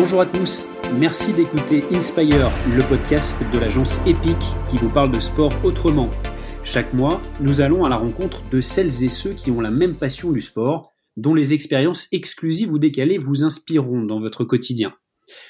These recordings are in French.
Bonjour à tous, merci d'écouter Inspire, le podcast de l'agence EPIC qui vous parle de sport autrement. Chaque mois, nous allons à la rencontre de celles et ceux qui ont la même passion du sport, dont les expériences exclusives ou décalées vous inspireront dans votre quotidien.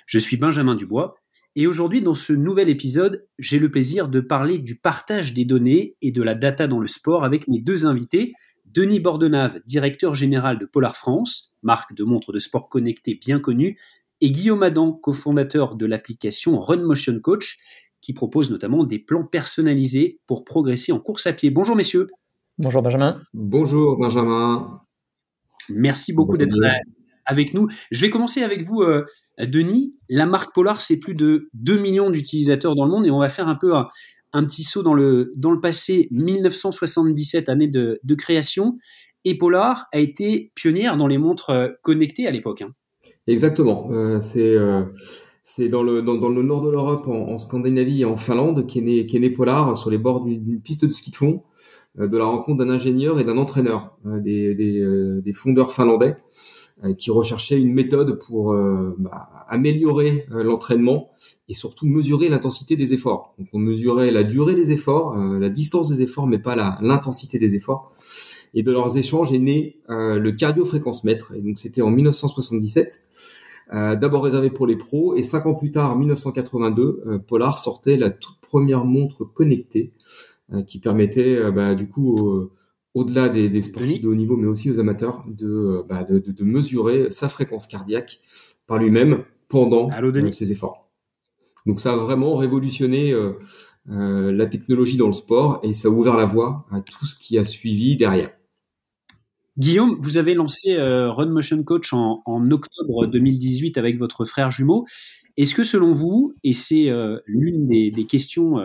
Je suis Benjamin Dubois et aujourd'hui dans ce nouvel épisode, j'ai le plaisir de parler du partage des données et de la data dans le sport avec mes deux invités, Denis Bordenave, directeur général de Polar France, marque de montres de sport connectées bien connue, et Guillaume Adam, cofondateur de l'application Run Motion Coach, qui propose notamment des plans personnalisés pour progresser en course à pied. Bonjour messieurs. Bonjour Benjamin. Bonjour Benjamin. Merci beaucoup d'être avec nous. Je vais commencer avec vous, euh, Denis. La marque Polar, c'est plus de 2 millions d'utilisateurs dans le monde et on va faire un peu un, petit saut dans le, dans le passé. 1977, année de, création. Et Polar a été pionnière dans les montres euh, connectées à l'époque. Hein. Exactement. Euh, c'est euh, c'est dans le dans, le nord de l'Europe, en, Scandinavie et en Finlande, qu'est né qu'est né Polar sur les bords d'une piste de ski de fond, euh, de la rencontre d'un ingénieur et d'un entraîneur, euh, des des, des, fondeurs finlandais, qui recherchaient une méthode pour bah, améliorer l'entraînement et surtout mesurer l'intensité des efforts. Donc on mesurait la durée des efforts, la distance des efforts, mais pas l'intensité des efforts. Et de leurs échanges est né euh, le cardio-fréquence-mètre. Et donc c'était en 1977, euh, d'abord réservé pour les pros. Et cinq ans plus tard, en 1982, euh, Polar sortait la toute première montre connectée qui permettait bah, du coup au-delà des, des, sportifs de haut niveau, mais aussi aux amateurs, de, bah, de, de, de mesurer sa fréquence cardiaque par lui-même pendant ses efforts. Donc ça a vraiment révolutionné euh, la technologie dans le sport et ça a ouvert la voie à tout ce qui a suivi derrière. Guillaume, vous avez lancé euh, Run Motion Coach en, octobre 2018 avec votre frère jumeau. Est-ce que selon vous, et c'est euh, l'une des, questions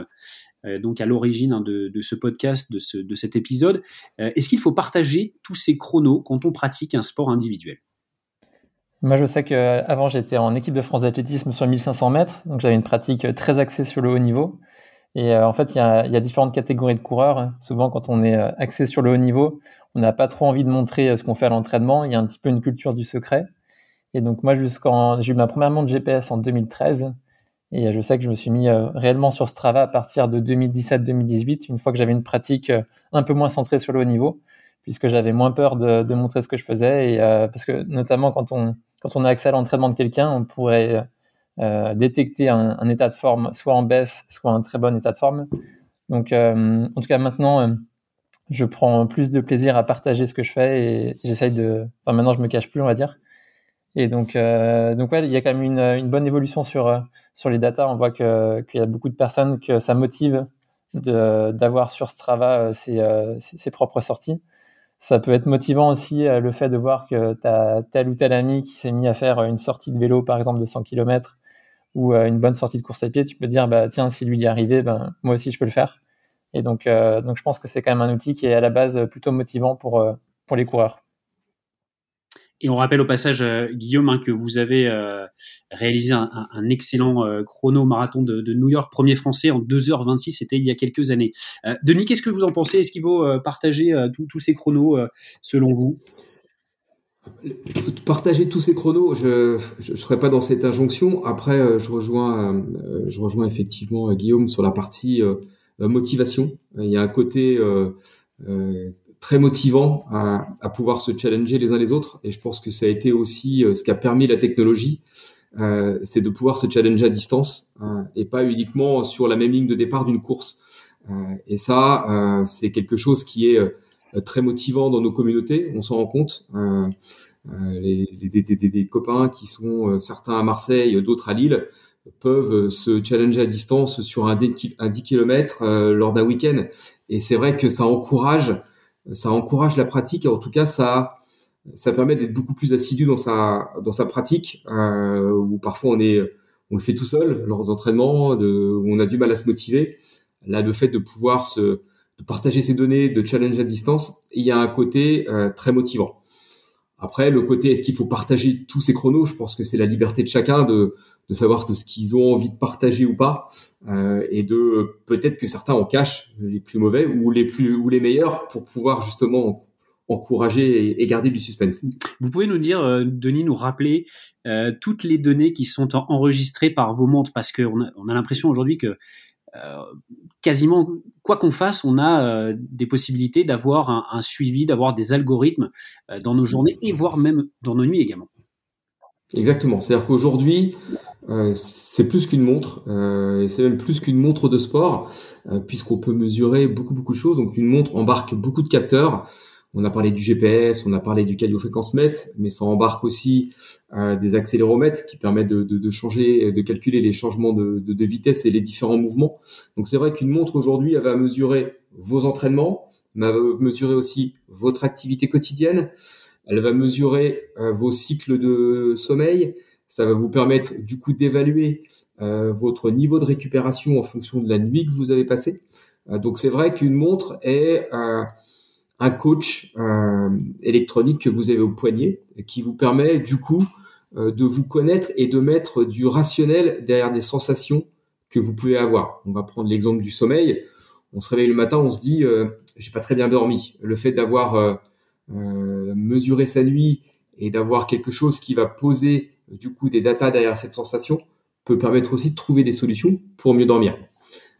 euh, donc à l'origine hein, de, ce podcast, de, de cet épisode, est-ce qu'il faut partager tous ces chronos quand on pratique un sport individuel? Moi, je sais qu'avant, j'étais en équipe de France d'athlétisme sur 1500 mètres, donc j'avais une pratique très axée sur le haut niveau. Et en fait, il y, a, y, a, différentes catégories de coureurs. Souvent, quand on est axé sur le haut niveau, on n'a pas trop envie de montrer euh, ce qu'on fait à l'entraînement. Il y a un petit peu une culture du secret. Et donc moi, jusqu'en, j'ai eu ma première montre GPS en 2013. Et je sais que je me suis mis euh, réellement sur Strava à partir de 2017-2018, une fois que j'avais une pratique euh, un peu moins centrée sur le haut niveau, puisque j'avais moins peur de, montrer ce que je faisais. Et parce que notamment quand on quand on a accès à l'entraînement de quelqu'un, on pourrait détecter un, état de forme soit en baisse, soit un très bon état de forme. Donc en tout cas maintenant je prends plus de plaisir à partager ce que je fais et j'essaye de. Maintenant, je me cache plus, on va dire. Et donc, euh, donc il y a quand même une, bonne évolution sur euh, sur les datas. On voit qu'il y a beaucoup de personnes que ça motive d'avoir sur Strava euh, ses, euh, ses, propres sorties. Ça peut être motivant aussi le fait de voir que tu as tel ou tel ami qui s'est mis à faire une sortie de vélo, par exemple, de 100 km ou une bonne sortie de course à pied. Tu peux te dire, bah, tiens, si lui y est arrivé, ben, moi aussi, je peux le faire. Et donc, euh, donc je pense que c'est quand même un outil qui est à la base plutôt motivant pour, euh, pour les coureurs. Et on rappelle au passage, euh, Guillaume, hein, que vous avez réalisé un, excellent chrono marathon de, New York, premier français en 2h26, c'était il y a quelques années. Denis, qu'est-ce que vous en pensez? Est-ce qu'il vaut partager tous ces chronos selon vous? Partager tous ces chronos, je ne serais pas dans cette injonction. Après, je rejoins, je rejoins effectivement Guillaume sur la partie euh, motivation. Il y a un côté euh, euh, très motivant à, à, pouvoir se challenger les uns les autres. Et je pense que ça a été aussi ce qui a permis la technologie, euh, c'est de pouvoir se challenger à distance et pas uniquement sur la même ligne de départ d'une course. Euh, et ça, c'est quelque chose qui est très motivant dans nos communautés. On s'en rend compte. Les, les, des, copains qui sont certains à Marseille, d'autres à Lille, peuvent se challenger à distance sur un 10, km euh, lors d'un week-end. Et c'est vrai que ça encourage, ça encourage la pratique. En tout cas, ça, ça permet d'être beaucoup plus assidu dans sa, dans sa pratique, euh, où parfois on est, on le fait tout seul lors d'entraînement, de, où on a du mal à se motiver. Là, le fait de pouvoir se, partager ses données, de challenge à distance, il y a un côté euh, très motivant. Après, le côté est-ce qu'il faut partager tous ces chronos? Je pense que c'est la liberté de chacun de, de savoir de ce qu'ils ont envie de partager ou pas, euh, et de peut-être que certains en cachent les plus mauvais ou les plus ou les meilleurs pour pouvoir justement encourager et, garder du suspense. Vous pouvez nous dire, Denis, nous rappeler toutes les données qui sont enregistrées par vos montres, parce qu'on a, on a l'impression aujourd'hui que quasiment quoi qu'on fasse, on a des possibilités d'avoir un, suivi, d'avoir des algorithmes dans nos journées et voire même dans nos nuits également. Exactement. C'est-à-dire qu'aujourd'hui, euh, c'est plus qu'une montre, euh, c'est même plus qu'une montre de sport, euh, puisqu'on peut mesurer beaucoup beaucoup de choses. Donc une montre embarque beaucoup de capteurs. On a parlé du GPS, on a parlé du cardiofréquence-mètre, mais ça embarque aussi euh, des accéléromètres qui permettent de, de, de, changer, de calculer les changements de, de vitesse et les différents mouvements. Donc c'est vrai qu'une montre aujourd'hui, elle va mesurer vos entraînements, mais elle va mesurer aussi votre activité quotidienne. Elle va mesurer vos cycles de sommeil, ça va vous permettre du coup d'évaluer euh, votre niveau de récupération en fonction de la nuit que vous avez passée. Euh, donc c'est vrai qu'une montre est euh, un coach électronique que vous avez au poignet qui vous permet du coup de vous connaître et de mettre du rationnel derrière des sensations que vous pouvez avoir. On va prendre l'exemple du sommeil. On se réveille le matin, on se dit j'ai pas très bien dormi. Le fait d'avoir mesuré sa nuit et d'avoir quelque chose qui va poser du coup des datas derrière cette sensation peut permettre aussi de trouver des solutions pour mieux dormir.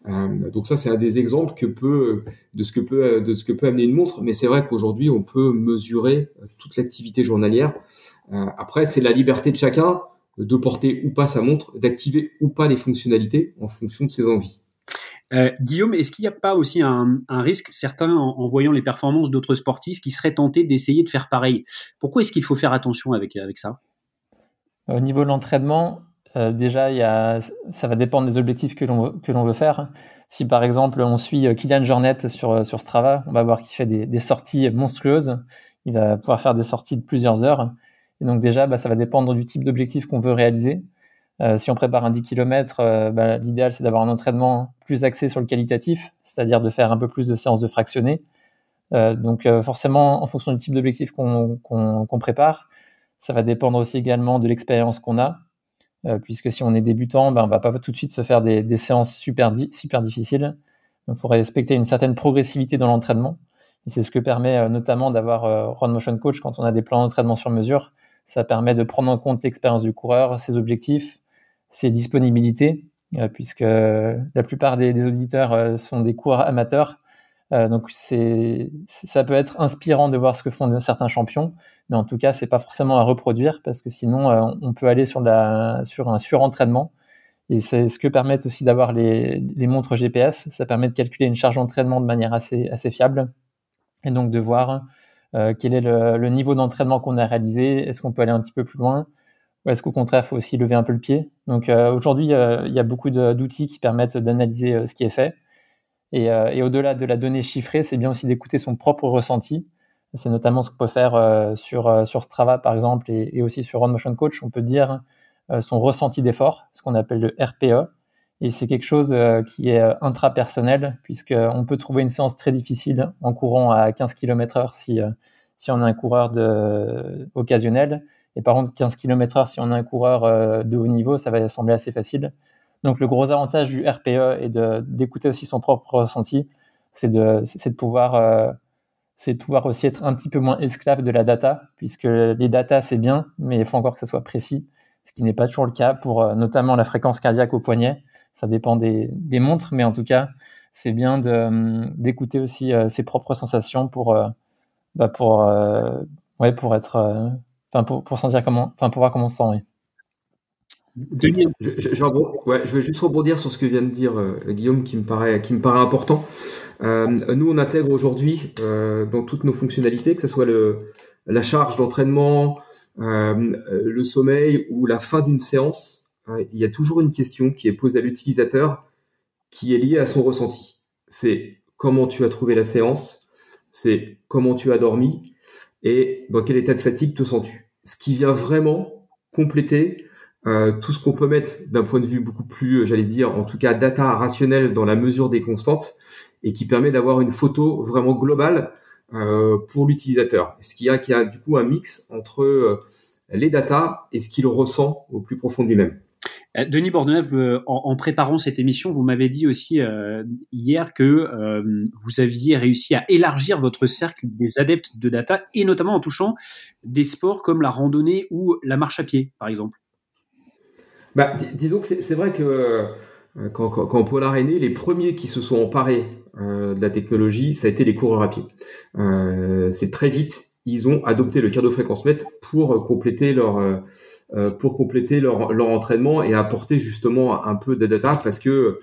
Euh, donc ça, c'est un des exemples que peut de ce que peut de ce que peut amener une montre. Mais c'est vrai qu'aujourd'hui, on peut mesurer toute l'activité journalière. Euh, après, c'est la liberté de chacun de porter ou pas sa montre, d'activer ou pas les fonctionnalités en fonction de ses envies. Euh, Guillaume, est-ce qu'il n'y a pas aussi un, risque, certains en, voyant les performances d'autres sportifs, qui seraient tentés d'essayer de faire pareil? Pourquoi est-ce qu'il faut faire attention avec, avec ça? Au niveau de l'entraînement, euh, déjà, ça va dépendre des objectifs que l'on veut faire. Si par exemple on suit euh, Kylian Jornet sur, euh, sur Strava, on va voir qu'il fait des, sorties monstrueuses. Il va pouvoir faire des sorties de plusieurs heures. Et donc déjà, bah, ça va dépendre du type d'objectif qu'on veut réaliser. Si on prépare un 10 km, bah, l'idéal c'est d'avoir un entraînement plus axé sur le qualitatif, c'est-à-dire de faire un peu plus de séances de fractionnés. Donc forcément, en fonction du type d'objectif qu'on prépare, ça va dépendre aussi également de l'expérience qu'on a, euh, puisque si on est débutant, ben, on va pas tout de suite se faire des, séances super, difficiles. Il faut respecter une certaine progressivité dans l'entraînement. C'est ce que permet euh, notamment d'avoir euh, Run Motion Coach quand on a des plans d'entraînement sur mesure. Ça permet de prendre en compte l'expérience du coureur, ses objectifs, ses disponibilités, puisque la plupart des auditeurs sont des coureurs amateurs euh, donc ça peut être inspirant de voir ce que font certains champions, mais en tout cas c'est pas forcément à reproduire parce que sinon euh, on peut aller sur, sur un surentraînement. Et c'est ce que permettent aussi d'avoir les, montres GPS. Ça permet de calculer une charge d'entraînement de manière assez, fiable et donc de voir euh, quel est le niveau d'entraînement qu'on a réalisé. Est-ce qu'on peut aller un petit peu plus loin? Ou est-ce qu'au contraire, il faut aussi lever un peu le pied? Donc aujourd'hui, il y a beaucoup d'outils qui permettent d'analyser ce qui est fait. Euh, et, au-delà de la donnée chiffrée, c'est bien aussi d'écouter son propre ressenti. C'est notamment ce qu'on peut faire euh, sur, euh, sur Strava, par exemple, et, aussi sur Run Motion Coach. On peut dire son ressenti d'effort, ce qu'on appelle le RPE. Et c'est quelque chose qui est intrapersonnel, puisqu'on peut trouver une séance très difficile en courant à 15 km heure si, si on est un coureur de, occasionnel. Et par contre, 15 km heure, si on est un coureur de haut niveau, ça va sembler assez facile. Donc le gros avantage du RPE et d'écouter aussi son propre ressenti, c'est de, de pouvoir euh, de pouvoir aussi être un petit peu moins esclave de la data, puisque les data c'est bien, mais il faut encore que ça soit précis, ce qui n'est pas toujours le cas pour euh, notamment la fréquence cardiaque au poignet. Ça dépend des, des montres, mais en tout cas, c'est bien d'écouter aussi euh, ses propres sensations pour, bah pour, ouais, pour être, pour, pour sentir comment, pour voir comment on se sent. Je, vais juste rebondir sur ce que vient de dire euh, Guillaume, qui me paraît, important. Euh, nous, on intègre aujourd'hui euh, dans toutes nos fonctionnalités, que ce soit la charge d'entraînement, le sommeil ou la fin d'une séance, il y a toujours une question qui est posée à l'utilisateur qui est liée à son ressenti. C'est comment tu as trouvé la séance, c'est comment tu as dormi et dans quel état de fatigue te sens-tu. Ce qui vient vraiment compléter euh, tout ce qu'on peut mettre d'un point de vue beaucoup plus, euh, j'allais dire, en tout cas data rationnel dans la mesure des constantes et qui permet d'avoir une photo vraiment globale euh, pour l'utilisateur. Ce qu'il y a, qui a du coup un mix entre euh, les data et ce qu'il ressent au plus profond de lui-même? Denis Bordeneuve, en, préparant cette émission, vous m'avez dit aussi hier que vous aviez réussi à élargir votre cercle des adeptes de data, et notamment en touchant des sports comme la randonnée ou la marche à pied, par exemple. Bah, disons que c'est vrai que quand, quand, Polar est né, les premiers qui se sont emparés de la technologie, ça a été les coureurs à pied. c'est très vite, ils ont adopté le cardio-fréquence-mètre pour compléter leur euh, pour compléter leur, leur entraînement et apporter justement un peu de data parce que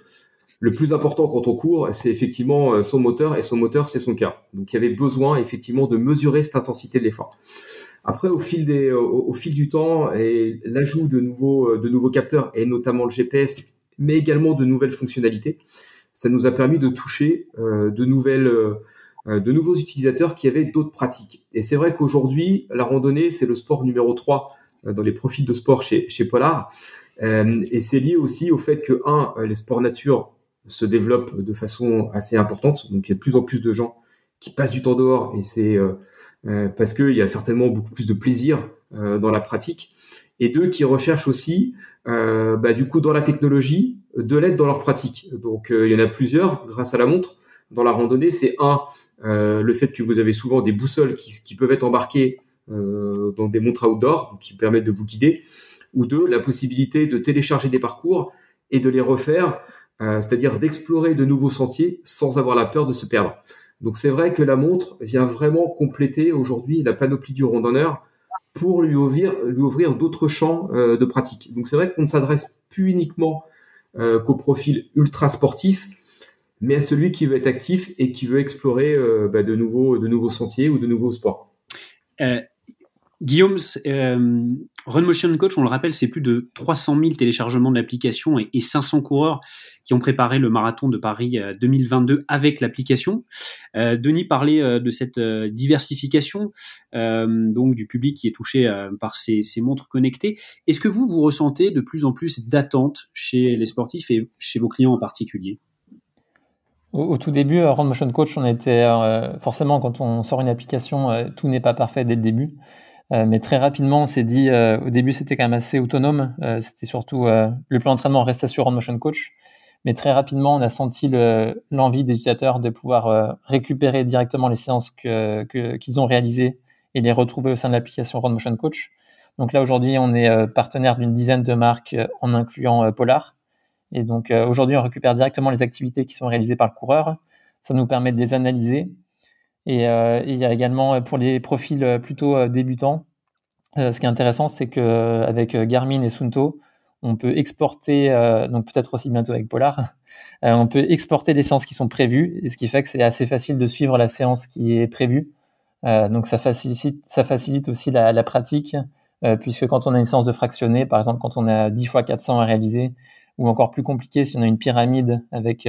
le plus important quand on court, c'est effectivement euh, son moteur et son moteur, c'est son cœur. Donc il y avait besoin effectivement de mesurer cette intensité de l'effort. Après, au fil des, au, fil du temps et l'ajout de nouveaux, de nouveaux capteurs et notamment le GPS, mais également de nouvelles fonctionnalités, ça nous a permis de toucher euh, de nouvelles, euh, de nouveaux utilisateurs qui avaient d'autres pratiques. Et c'est vrai qu'aujourd'hui, la randonnée, c'est le sport numéro 3 euh, dans les profils de sport chez, chez Polar. Euh, et c'est lié aussi au fait que, un, euh, les sports nature se développent de façon assez importante. Donc, il y a de plus en plus de gens qui passent du temps dehors et c'est euh, parce qu'il y a certainement beaucoup plus de plaisir euh, dans la pratique. Et deux, qui recherchent aussi, euh, bah, du coup, dans la technologie, de l'aide dans leur pratique. Donc, il y en a plusieurs grâce à la montre. Dans la randonnée, c'est un, le fait que vous avez souvent des boussoles qui, peuvent être embarquées euh, dans des montres outdoor qui permettent de vous guider, ou deux, la possibilité de télécharger des parcours et de les refaire, euh, c'est-à-dire d'explorer de nouveaux sentiers sans avoir la peur de se perdre. Donc c'est vrai que la montre vient vraiment compléter aujourd'hui la panoplie du randonneur pour lui ouvrir, lui ouvrir d'autres champs euh, de pratique. Donc c'est vrai qu'on ne s'adresse plus uniquement euh, qu'au profil ultra sportif, mais à celui qui veut être actif et qui veut explorer euh, bah, de nouveaux de nouveaux sentiers ou de nouveaux sports. Guillaume, euh, Run Motion Coach, on le rappelle, c'est plus de 300 000 téléchargements de l'application et, 500 coureurs qui ont préparé le marathon de Paris 2022 euh, avec l'application. Euh, Denis parlait de cette diversification donc du public qui est touché par ces, montres connectées. Est-ce que vous vous ressentez de plus en plus d'attente chez les sportifs et chez vos clients en particulier? Au, au, tout début, Run Motion Coach, on était forcément quand on sort une application, tout n'est pas parfait dès le début. Euh, mais très rapidement, on s'est dit, euh, au début, c'était quand même assez autonome. Euh, c'était surtout le plan d'entraînement restait sur On Motion Coach. Mais très rapidement, on a senti l'envie des utilisateurs de pouvoir récupérer directement les séances qu'ils ont réalisées et les retrouver au sein de l'application Run Motion Coach. Donc là, aujourd'hui, on est partenaire d'une dizaine de marques en incluant Polar. Et donc aujourd'hui, on récupère directement les activités qui sont réalisées par le coureur. Ça nous permet de les analyser et, euh, il y a également euh, pour les profils euh, plutôt débutants, ce qui est intéressant, c'est qu'avec Garmin et Sunto, on peut exporter, donc peut-être aussi bientôt avec Polar, on peut exporter les séances qui sont prévues, et ce qui fait que c'est assez facile de suivre la séance qui est prévue. donc ça facilite, ça facilite aussi la, pratique, puisque quand on a une séance de fractionné, par exemple quand on a 10 fois 400 à réaliser, ou encore plus compliqué si on a une pyramide avec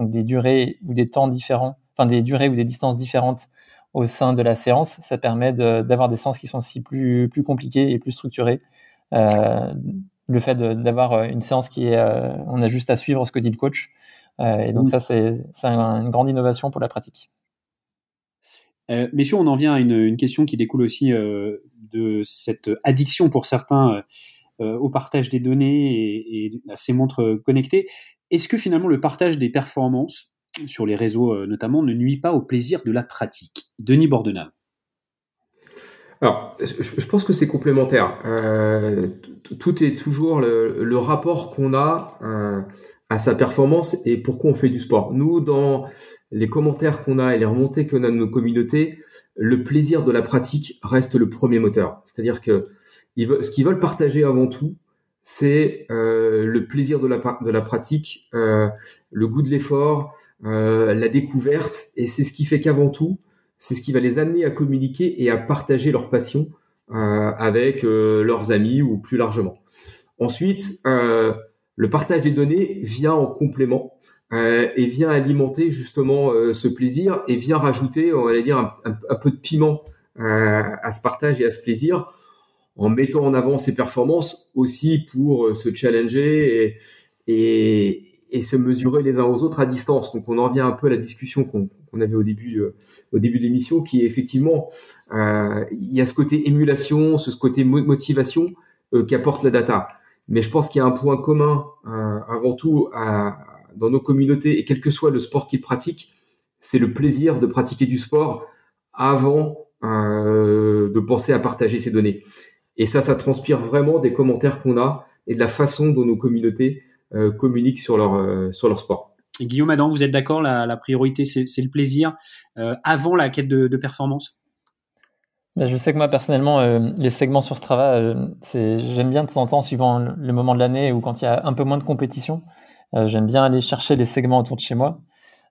des durées ou des temps différents, des durées ou des distances différentes au sein de la séance, ça permet d'avoir des séances qui sont aussi plus, plus compliquées et plus structurées. Euh, le fait d'avoir euh, une séance qui est, euh, on a juste à suivre ce que dit le coach. et donc ça, c'est une grande innovation pour la pratique. messieurs, on en vient à une, question qui découle aussi de cette addiction pour certains au partage des données et, et à ces montres connectées. Est-ce que finalement le partage des performances sur les réseaux euh, notamment, ne nuit pas au plaisir de la pratique. Denis Bordenave. Alors, je pense que c'est complémentaire. Euh, tout est toujours le, rapport qu'on a euh, à sa performance et pourquoi on fait du sport. Nous, dans les commentaires qu'on a et les remontées qu'on a de nos communautés, le plaisir de la pratique reste le premier moteur. C'est-à-dire que ce qu'ils veulent partager avant tout, c'est euh, le plaisir de la, pratique, euh, le goût de l'effort, euh, la découverte, et c'est ce qui fait qu'avant tout, c'est ce qui va les amener à communiquer et à partager leur passion avec leurs amis ou plus largement. Ensuite, le partage des données vient en complément et vient alimenter justement ce plaisir et vient rajouter, on va dire, un peu de piment à ce partage et à ce plaisir en mettant en avant ses performances aussi pour euh, se challenger et, et, se mesurer les uns aux autres à distance. Donc on en revient un peu à la discussion qu'on avait au début, euh, au début de l'émission, qui est effectivement, euh, il y a ce côté émulation, ce côté motivation qu'apporte la data. Mais je pense qu'il y a un point commun avant tout dans nos communautés et quel que soit le sport qu'ils pratiquent, c'est le plaisir de pratiquer du sport avant de penser à partager ces données. Et ça, ça transpire vraiment des commentaires qu'on a et de la façon dont nos communautés communiquent sur leur, sur leur sport. Guillaume Adam, vous êtes d'accord la, priorité, c'est le plaisir euh, avant la quête de, performance? Bah, je sais que moi personnellement, euh, les segments sur Strava, euh, j'aime bien de temps en temps, suivant le moment de l'année ou quand il y a un peu moins de compétition, j'aime bien aller chercher les segments autour de chez moi.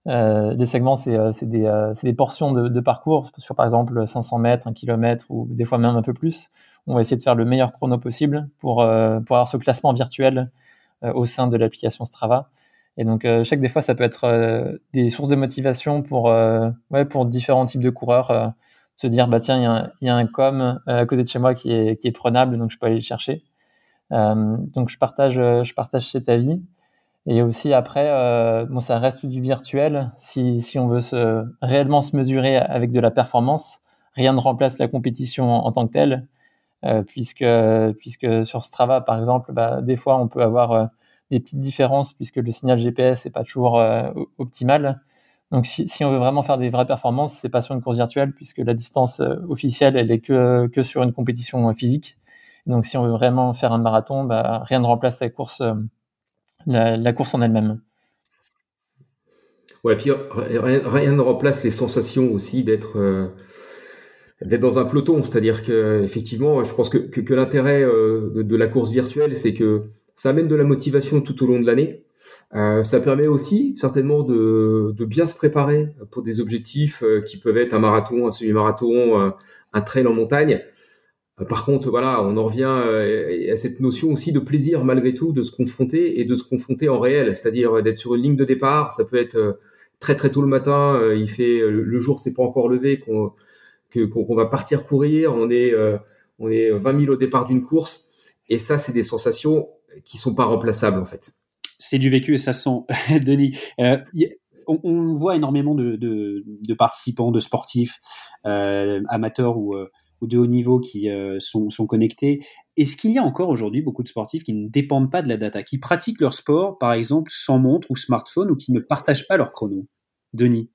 les segments, c'est des, portions de, parcours sur par exemple 500 mètres, 1 km ou des fois même un peu plus. On va essayer de faire le meilleur chrono possible pour, pour avoir ce classement virtuel au sein de l'application Strava. Et donc, euh, je sais que des fois, ça peut être euh, des sources de motivation pour, euh, ouais, pour différents types de coureurs. se dire, bah tiens, il y, a un, y a un com à côté de chez moi qui est, qui est prenable, donc je peux aller le chercher. donc, je partage, je partage cet avis. Et aussi après, bon, ça reste du virtuel. Si, si on veut réellement se mesurer avec de la performance, rien ne remplace la compétition en, tant que telle, puisque, puisque sur Strava, par exemple, bah, des fois, on peut avoir des petites différences puisque le signal GPS n'est pas toujours euh, optimal. Donc, si, on veut vraiment faire des vraies performances, c'est pas sur une course virtuelle puisque la distance euh, officielle, elle est que, que sur une compétition euh, physique. Donc, si on veut vraiment faire un marathon, bah, rien ne remplace la course, la, course en elle-même. Ouais, puis rien, ne remplace les sensations aussi d'être d'être dans un peloton. C'est-à-dire que effectivement, je pense que, que, l'intérêt de, de, la course virtuelle, c'est que ça amène de la motivation tout au long de l'année. Euh, ça permet aussi certainement de, de, bien se préparer pour des objectifs euh, qui peuvent être un marathon, un semi-marathon, euh, un trail en montagne. Euh, par contre, voilà, on en revient à cette notion aussi de plaisir malgré tout, de se confronter et de se confronter en réel, c'est-à-dire d'être sur une ligne de départ. Ça peut être très très tôt le matin, il fait le jour s'est pas encore levé, qu'on qu'on va partir courir, on est on est 20 000 au départ d'une course, et ça c'est des sensations qui sont pas remplaçables en fait. C'est du vécu et ça sent, Denis. Euh, on, voit énormément de, participants, de sportifs, euh, amateurs euh, ou, de haut niveau qui sont, sont, connectés. Est-ce qu'il y a encore aujourd'hui beaucoup de sportifs qui ne dépendent pas de la data, qui pratiquent leur sport, par exemple, sans montre ou smartphone, ou qui ne partagent pas leur chrono? Denis?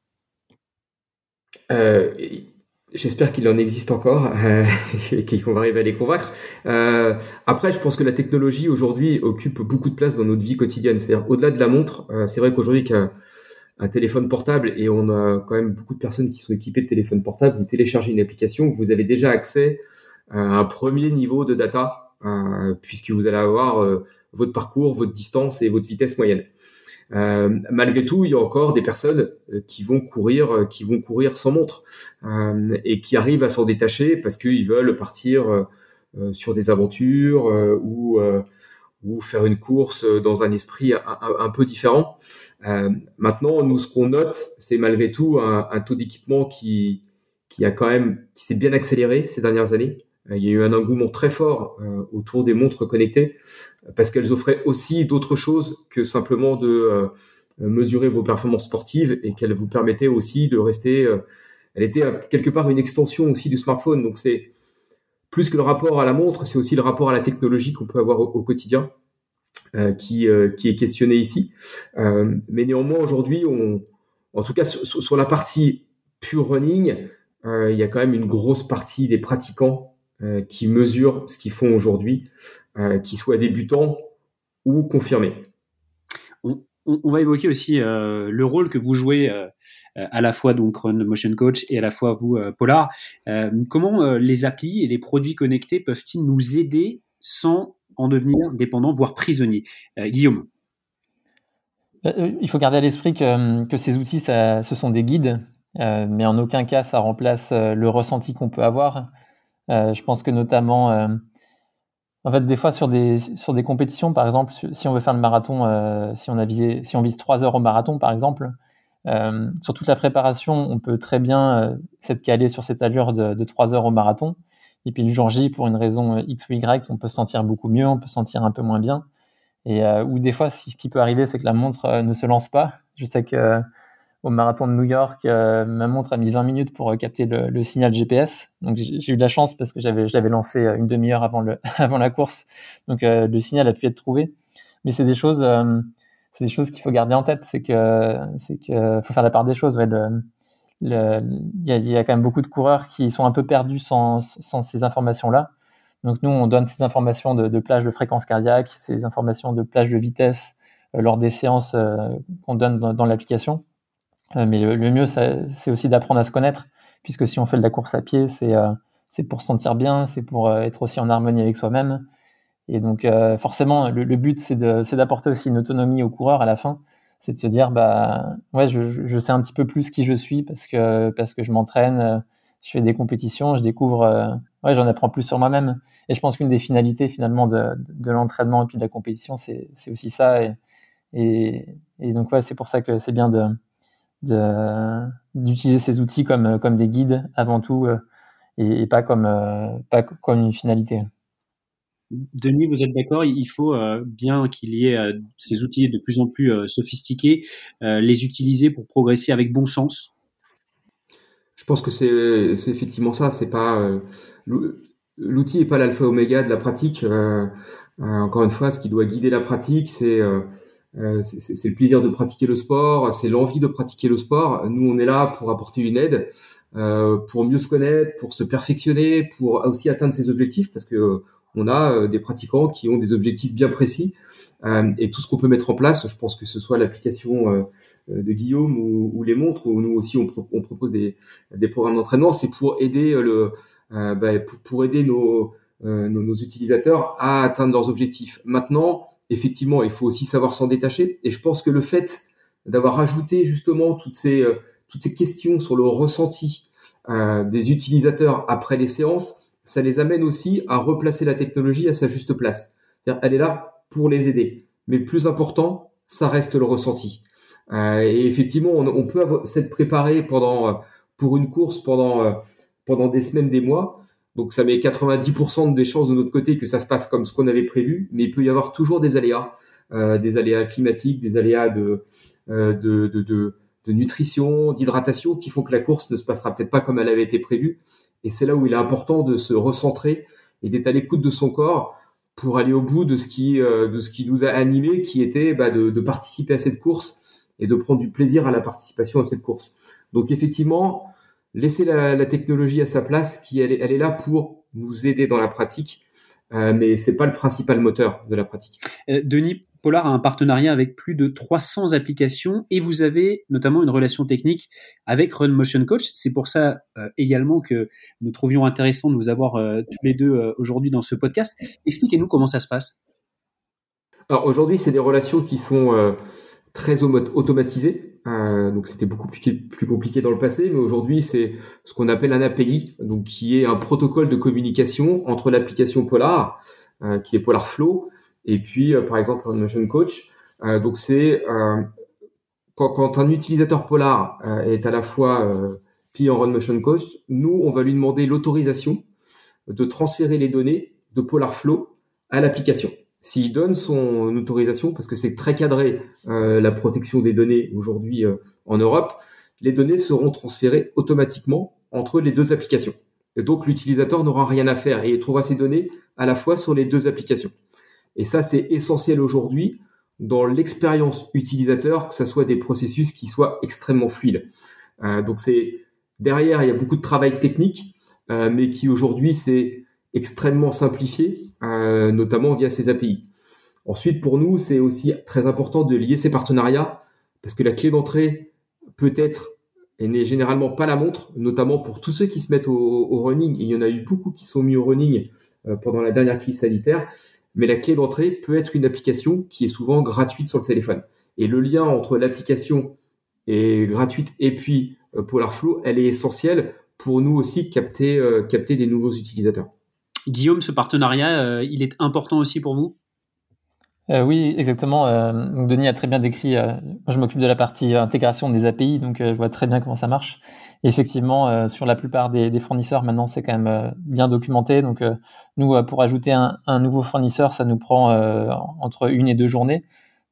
J'espère qu'il en existe encore euh, et qu'on va arriver à les convaincre. Euh, après, je pense que la technologie aujourd'hui occupe beaucoup de place dans notre vie quotidienne. C'est-à-dire au-delà de la montre, euh, c'est vrai qu'aujourd'hui qu'un un téléphone portable et on a quand même beaucoup de personnes qui sont équipées de téléphones portables. Vous téléchargez une application, vous avez déjà accès à un premier niveau de data euh, puisque vous allez avoir euh, votre parcours, votre distance et votre vitesse moyenne. Euh, malgré tout, il y a encore des personnes euh, qui vont courir, euh, qui vont courir sans montre et qui arrivent à s'en détacher parce qu'ils veulent partir sur des aventures ou ou faire une course dans un esprit un, peu différent. maintenant, nous, ce qu'on note, c'est malgré tout un, un taux d'équipement qui qui a quand même qui s'est bien accéléré ces dernières années. Il y a eu un engouement très fort autour des montres connectées parce qu'elles offraient aussi d'autres choses que simplement de euh, mesurer vos performances sportives et qu'elles vous permettaient aussi de rester. Euh, elle était quelque part une extension aussi du smartphone. Donc c'est plus que le rapport à la montre, c'est aussi le rapport à la technologie qu'on peut avoir au, quotidien euh, qui, qui est questionné ici. mais néanmoins aujourd'hui, on, en tout cas sur, sur la partie pure running, il y a quand même une grosse partie des pratiquants qui mesurent ce qu'ils font aujourd'hui euh, qui soient débutants ou confirmés. On, va évoquer aussi euh, le rôle que vous jouez euh, à la fois donc Run Motion Coach et à la fois vous Polar. comment les applis et les produits connectés peuvent-ils nous aider sans en devenir dépendants, voire prisonniers? Guillaume il faut garder à l'esprit que, que, ces outils, ça, ce sont des guides, mais en aucun cas ça remplace le ressenti qu'on peut avoir. Je pense que notamment en fait, des fois, sur des, sur des compétitions, par exemple, si on veut faire le marathon, euh, si, on a visé, si on vise 3 heures au marathon, par exemple, euh, sur toute la préparation, on peut très bien euh, s'être calé sur cette allure de, de 3 heures au marathon. Et puis le jour J, pour une raison X ou Y, on peut se sentir beaucoup mieux, on peut se sentir un peu moins bien. Et ou des fois, ce qui peut arriver, c'est que la montre ne se lance pas. Je sais que au marathon de New York, ma montre a mis 20 minutes pour capter le, signal GPS. Donc j'ai eu de la chance parce que j'avais je l'avais lancé une demi-heure avant le avant la course. Donc le signal a pu être trouvé. Mais c'est des choses c'est des choses qu'il faut garder en tête. C'est que c'est que faut faire la part des choses. Il y, a, quand même beaucoup de coureurs qui sont un peu perdus sans, sans ces informations-là. Donc nous, on donne ces informations de, plage de fréquence cardiaque, ces informations de plage de vitesse euh, lors des séances euh, qu'on donne dans l'application. Euh, mais le, mieux, c'est aussi d'apprendre à se connaître, puisque si on fait de la course à pied, c'est c'est pour se sentir bien, c'est pour être aussi en harmonie avec soi-même. Et donc forcément, le, but, c'est d'apporter aussi une autonomie au coureur à la fin. C'est de se dire bah ouais je, sais un petit peu plus qui je suis parce que je m'entraîne euh, je fais des compétitions je découvre euh, ouais j'en apprends plus sur moi-même. Et je pense qu'une des finalités finalement de, l'entraînement et puis de la compétition c'est aussi ça. Et, et donc ouais c'est pour ça que c'est bien de d'utiliser ces outils comme comme des guides avant tout euh, et, et, pas comme pas comme une finalité Denis, vous êtes d'accord Il faut euh, bien qu'il y ait euh, ces outils de plus en plus euh, sophistiqués, les utiliser pour progresser avec bon sens? Je pense que c'est effectivement ça. C'est pas l'outil n'est pas l'alpha oméga de la pratique. encore une fois, ce qui doit guider la pratique, c'est c'est le plaisir de pratiquer le sport, c'est l'envie de pratiquer le sport. Nous, on est là pour apporter une aide, pour mieux se connaître, pour se perfectionner, pour aussi atteindre ses objectifs, parce que on a euh, des pratiquants qui ont des objectifs bien précis. Euh, et tout ce qu'on peut mettre en place, je pense que ce soit l'application euh, de Guillaume ou, les montres, où nous aussi on, propose des, programmes d'entraînement, c'est pour aider le, bah, pour, aider nos, nos, utilisateurs à atteindre leurs objectifs. Maintenant, effectivement, il faut aussi savoir s'en détacher. Et je pense que le fait d'avoir ajouté justement toutes ces toutes ces questions sur le ressenti des utilisateurs après les séances, ça les amène aussi à replacer la technologie à sa juste place. Elle est là pour les aider. Mais le plus important, ça reste le ressenti. Euh, et effectivement, on, peut s'être préparé pendant euh, pour une course pendant euh, pendant des semaines, des mois. Donc ça met 90% des chances de notre côté que ça se passe comme ce qu'on avait prévu. Mais il peut y avoir toujours des aléas, des aléas climatiques, des aléas de de, de, de, de nutrition, d'hydratation, qui font que la course ne se passera peut-être pas comme elle avait été prévue. Et c'est là où il est important de se recentrer et d'être à l'écoute de son corps pour aller au bout de ce qui euh, de ce qui nous a animé, qui était bah, de, de, participer à cette course et de prendre du plaisir à la participation à cette course. Donc effectivement, laisser la, la technologie à sa place, qui elle est, elle est là pour nous aider dans la pratique, euh, mais c'est pas le principal moteur de la pratique. Euh, Denis, Polar a un partenariat avec plus de 300 applications et vous avez notamment une relation technique avec Run Motion Coach. C'est pour ça euh, également que nous trouvions intéressant de vous avoir euh, tous les deux aujourd'hui dans ce podcast. Expliquez-nous comment ça se passe. Alors aujourd'hui, c'est des relations qui sont très automatisées. donc c'était beaucoup plus, compliqué dans le passé, mais aujourd'hui c'est ce qu'on appelle un API, donc qui est un protocole de communication entre l'application Polar, qui est Polar Flow, et puis, euh, par exemple, Notion Coach. Euh, donc, c'est euh, quand, quand, un utilisateur Polar est à la fois puis en Run Motion Coach, nous, on va lui demander l'autorisation de transférer les données de Polar Flow à l'application. S'il donne son autorisation, parce que c'est très cadré euh, la protection des données aujourd'hui en Europe, les données seront transférées automatiquement entre les deux applications. Et donc l'utilisateur n'aura rien à faire et il trouvera ses données à la fois sur les deux applications. Et ça, c'est essentiel aujourd'hui dans l'expérience utilisateur, que ce soit des processus qui soient extrêmement fluides. Euh, donc c'est derrière, il y a beaucoup de travail technique, euh, mais qui aujourd'hui c'est extrêmement simplifié, euh, notamment via ces API. Ensuite, pour nous, c'est aussi très important de lier ces partenariats, parce que la clé d'entrée peut être et n'est généralement pas la montre, notamment pour tous ceux qui se mettent au, running. il y en a eu beaucoup qui sont mis au running euh, pendant la dernière crise sanitaire mais la clé d'entrée peut être une application qui est souvent gratuite sur le téléphone. Et le lien entre l'application est gratuite et puis euh, Polarflow, elle est essentielle pour nous aussi capter, euh, capter des nouveaux utilisateurs. Guillaume, ce partenariat, euh, il est important aussi pour vous? Oui, exactement. Denis a très bien décrit. moi, je m'occupe de la partie intégration des API, donc je vois très bien comment ça marche effectivement, euh, sur la plupart des, fournisseurs, maintenant, c'est quand même euh, bien documenté. Donc, euh, nous, pour ajouter un, nouveau fournisseur, ça nous prend entre une et deux journées.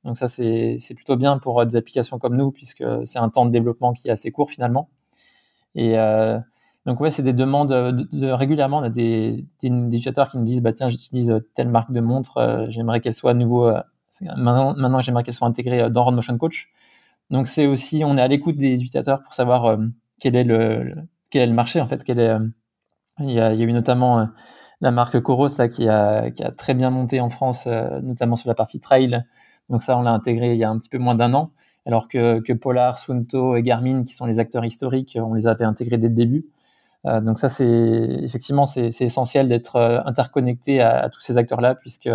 Donc ça, c'est plutôt bien pour des applications comme nous, puisque c'est un temps de développement qui est assez court finalement. Et donc ouais, c'est des demandes de, régulièrement. On a des, des, utilisateurs qui nous disent bah tiens, j'utilise telle marque de montre, j'aimerais qu'elle soit à nouveau maintenant, j'aimerais qu'elle soit intégrée dans Motion Coach. Donc c'est aussi, on est à l'écoute des utilisateurs pour savoir quel est le, quel est le marché en fait, il y, a, eu notamment euh, la marque Coros là, qui, a, très bien monté en France, euh, notamment sur la partie trail. Donc ça, on l'a intégré il y a un petit peu moins d'un an, alors que, que Polar, Sunto et Garmin, qui sont les acteurs historiques, on les avait intégrés dès le début. Euh, donc ça, c'est effectivement c'est essentiel d'être interconnecté à, tous ces acteurs-là, puisque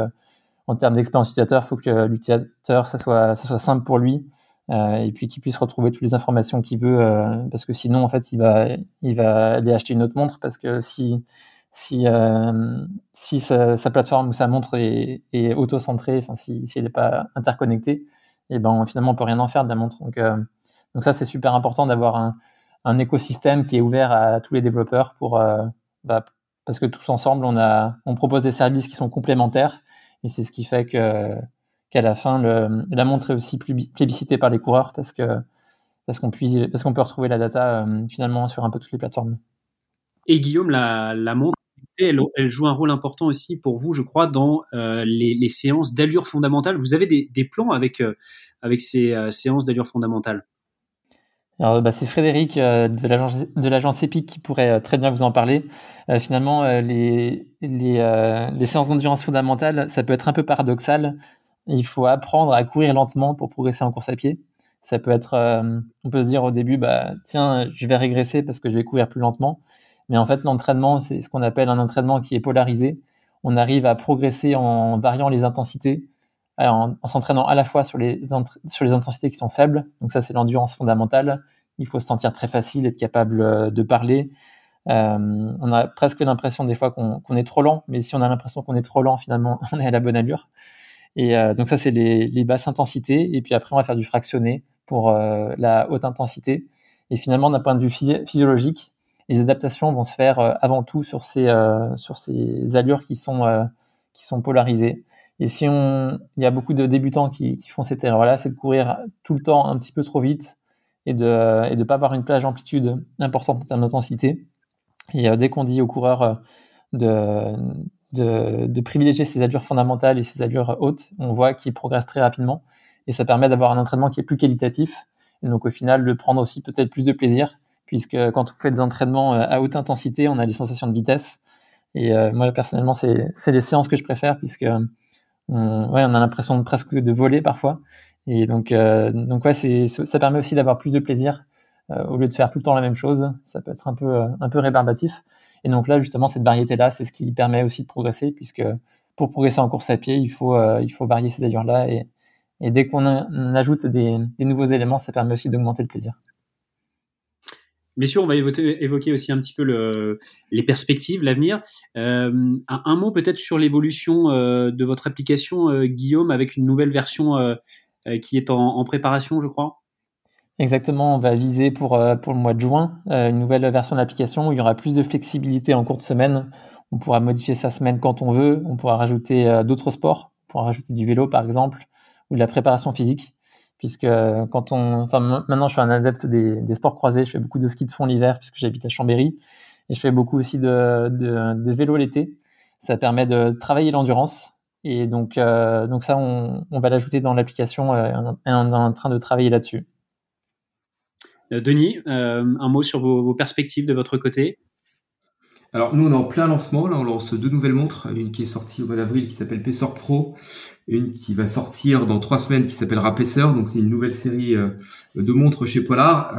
en termes d'expérience utilisateur, il faut que l'utilisateur ça soit ça soit simple pour lui euh, et puis qu'il puisse retrouver toutes les informations qu'il veut, euh, parce que sinon, en fait, il va, il va aller acheter une autre montre, parce que si, si, euh, si sa, sa, plateforme ou sa montre est, est auto-centrée, enfin, si, si elle n'est pas interconnectée, et eh ben finalement, on peut rien en faire de la montre. Donc, donc ça, c'est super important d'avoir un, un, écosystème qui est ouvert à tous les développeurs pour, bah, parce que tous ensemble, on, a, on propose des services qui sont complémentaires, et c'est ce qui fait que qu'à la fin, la montre est aussi plébiscitée par les coureurs parce que parce qu'on parce qu'on peut retrouver la data euh, finalement sur un peu toutes les plateformes. Et Guillaume, la, montre, elle, elle, joue un rôle important aussi pour vous, je crois, dans euh, les, séances d'allure fondamentale. Vous avez des, plans avec, euh, avec ces séances d'allure fondamentale? Alors, bah, c'est Frédéric de l'agence Epic qui pourrait très bien vous en parler. finalement, les, les, séances d'endurance fondamentale, ça peut être un peu paradoxal il faut apprendre à courir lentement pour progresser en course à pied. Ça peut être, euh, on peut se dire au début, bah tiens, je vais régresser parce que je vais courir plus lentement. Mais en fait, l'entraînement, c'est ce qu'on appelle un entraînement qui est polarisé. On arrive à progresser en variant les intensités, en, s'entraînant à la fois sur les, sur les intensités qui sont faibles. Donc ça, c'est l'endurance fondamentale. Il faut se sentir très facile, être capable euh, de parler. Euh, on a presque l'impression des fois qu'on est trop lent, mais si on a l'impression qu'on est trop lent, finalement, on est à la bonne allure. Et euh, donc ça, c'est les, les, basses intensités. Et puis après, on va faire du fractionné pour euh, la haute intensité. Et finalement, d'un point de vue physiologique, les adaptations vont se faire euh, avant tout sur ces, sur ces allures qui sont, qui sont polarisées. Et si on, il y a beaucoup de débutants qui, font cette erreur-là, c'est de courir tout le temps un petit peu trop vite et de et de pas avoir une plage d'amplitude importante en termes d'intensité. Et dès qu'on dit aux coureurs de, de, privilégier ces allures fondamentales et ces allures hautes, on voit qu'ils progressent très rapidement et ça permet d'avoir un entraînement qui est plus qualitatif et donc au final de prendre aussi peut-être plus de plaisir puisque quand on fait des entraînements euh, à haute intensité, on a des sensations de vitesse et euh, moi personnellement c'est les séances que je préfère puisque on, ouais, on a l'impression de presque de voler parfois et donc euh, donc ouais c'est ça permet aussi d'avoir plus de plaisir au lieu de faire tout le temps la même chose ça peut être un peu un peu rébarbatif et donc là, justement, cette variété-là, c'est ce qui permet aussi de progresser, puisque pour progresser en course à pied, il faut, euh, il faut varier ces allures-là. Et, et, dès qu'on ajoute des, des, nouveaux éléments, ça permet aussi d'augmenter le plaisir. Bien sûr, on va évoquer, aussi un petit peu le, les perspectives, l'avenir. Euh, un, mot peut-être sur l'évolution euh, de votre application, euh, Guillaume, avec une nouvelle version qui est en, préparation, je crois. Exactement, on va viser pour, pour le mois de juin une nouvelle version de l'application où il y aura plus de flexibilité en courte semaine. On pourra modifier sa semaine quand on veut, on pourra rajouter d'autres sports, on pourra rajouter du vélo par exemple, ou de la préparation physique, puisque quand on... Enfin, maintenant je suis un adepte des, des sports croisés, je fais beaucoup de ski de fond l'hiver puisque j'habite à Chambéry, et je fais beaucoup aussi de, de, de vélo l'été. Ça permet de travailler l'endurance, et donc, donc ça, on, on va l'ajouter dans l'application et on est en train de travailler là-dessus. Euh, Denis, euh, un mot sur vos, perspectives de votre côté? Alors nous on est en plein lancement, là on lance deux nouvelles montres, une qui est sortie au mois d'avril qui s'appelle Pacer Pro, une qui va sortir dans trois semaines qui s'appellera Pacer, donc c'est une nouvelle série euh, de montres chez Polar.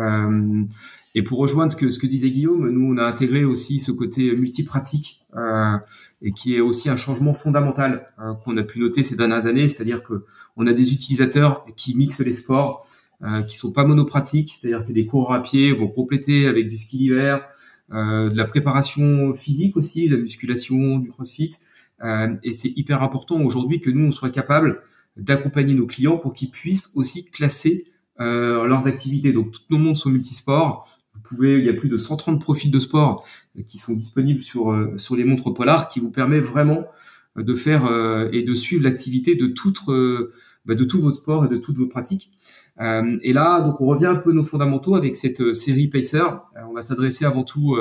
et pour rejoindre ce que, disait Guillaume, nous on a intégré aussi ce côté multipratique et qui est aussi un changement fondamental qu'on a pu noter ces dernières années, c'est-à-dire que on a des utilisateurs qui mixent les sports, euh, qui sont pas monopratiques, c'est-à-dire que des coureurs à pied vont compléter avec du ski d'hiver, euh, de la préparation physique aussi, de la musculation, du crossfit. Euh, et c'est hyper important aujourd'hui que nous, on soit capable d'accompagner nos clients pour qu'ils puissent aussi classer euh, leurs activités. Donc, toutes nos montres sont multisports. Vous pouvez, il y a plus de 130 profils de sport qui sont disponibles sur euh, sur les montres Polar, qui vous permet vraiment de faire et de suivre l'activité de toute bah, de tout votre sport et de toutes vos pratiques. Euh, et là, donc on revient un peu à nos fondamentaux avec cette euh, série Pacer. Euh, on va s'adresser avant tout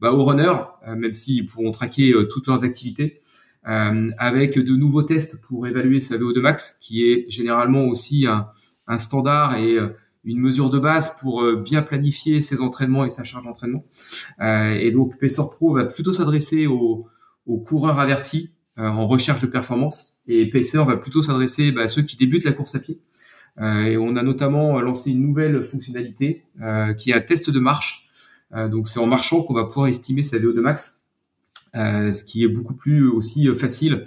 bah, aux runners, même s'ils pourront traquer toutes leurs activités, avec de nouveaux tests pour évaluer sa VO2 max, qui est généralement aussi un, standard et une mesure de base pour bien planifier ses entraînements et sa charge d'entraînement. et donc Pacer Pro va plutôt s'adresser aux, coureurs avertis en recherche de performance, et Pacer va plutôt s'adresser bah, à ceux qui débutent la course à pied et on a notamment lancé une nouvelle fonctionnalité euh, qui est un test de marche. Euh, donc c'est en marchant qu'on va pouvoir estimer sa VO2 max, ce qui est beaucoup plus aussi facile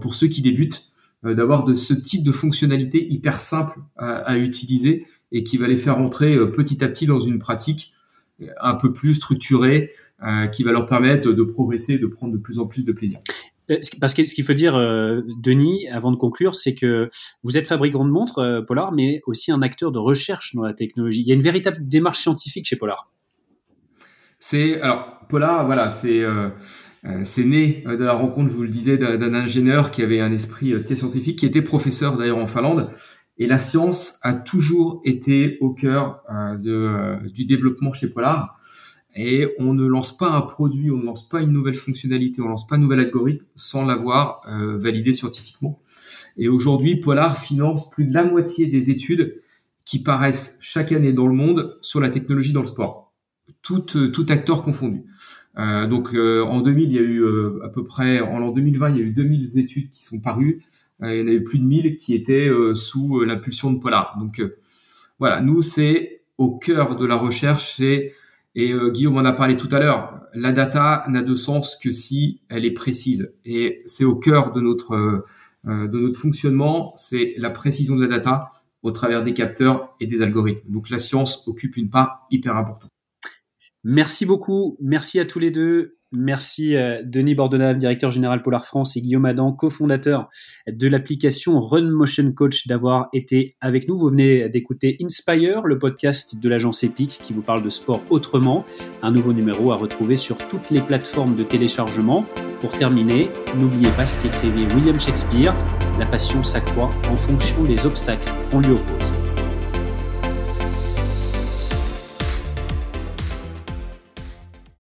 pour ceux qui débutent d'avoir de ce type de fonctionnalité hyper simple à, utiliser et qui va les faire rentrer petit à petit dans une pratique un peu plus structurée qui va leur permettre de progresser, de prendre de plus en plus de plaisir. Euh, parce que ce qu'il faut dire, euh, Denis, avant de conclure, c'est que vous êtes fabricant de montres, euh, Polar, mais aussi un acteur de recherche dans la technologie. Il y a une véritable démarche scientifique chez Polar. C'est alors Polar, voilà, c'est c'est né de la rencontre, je vous le disais, d'un ingénieur qui avait un esprit très scientifique, qui était professeur d'ailleurs en Finlande. Et la science a toujours été au cœur du développement chez Polar. Et on ne lance pas un produit, on ne lance pas une nouvelle fonctionnalité, on ne lance pas un nouvel algorithme sans l'avoir euh, validé scientifiquement. Et aujourd'hui, Polar finance plus de la moitié des études qui paraissent chaque année dans le monde sur la technologie dans le sport, tout, euh, tout acteur confondu. Euh, donc euh, en 2000, il y a eu à peu près, en l'an 2020, il y a eu 2000 études qui sont parues. il y en avait plus de 1000 qui étaient sous l'impulsion de Polar. Donc voilà, nous c'est au cœur de la recherche, c'est et euh, Guillaume en a parlé tout à l'heure. La data n'a de sens que si elle est précise. Et c'est au cœur de notre euh, euh, de notre fonctionnement, c'est la précision de la data au travers des capteurs et des algorithmes. Donc la science occupe une part hyper importante. Merci beaucoup. Merci à tous les deux. Merci euh, Denis Bordenave, directeur général Polar France, et Guillaume Adam, cofondateur de l'application Run Motion Coach, d'avoir été avec nous. Vous venez d'écouter Inspire, le podcast de l'agence Epic qui vous parle de sport autrement. Un nouveau numéro à retrouver sur toutes les plateformes de téléchargement. Pour terminer, n'oubliez pas ce qu'écrivait William Shakespeare, la passion s'accroît en fonction des obstacles qu'on lui oppose.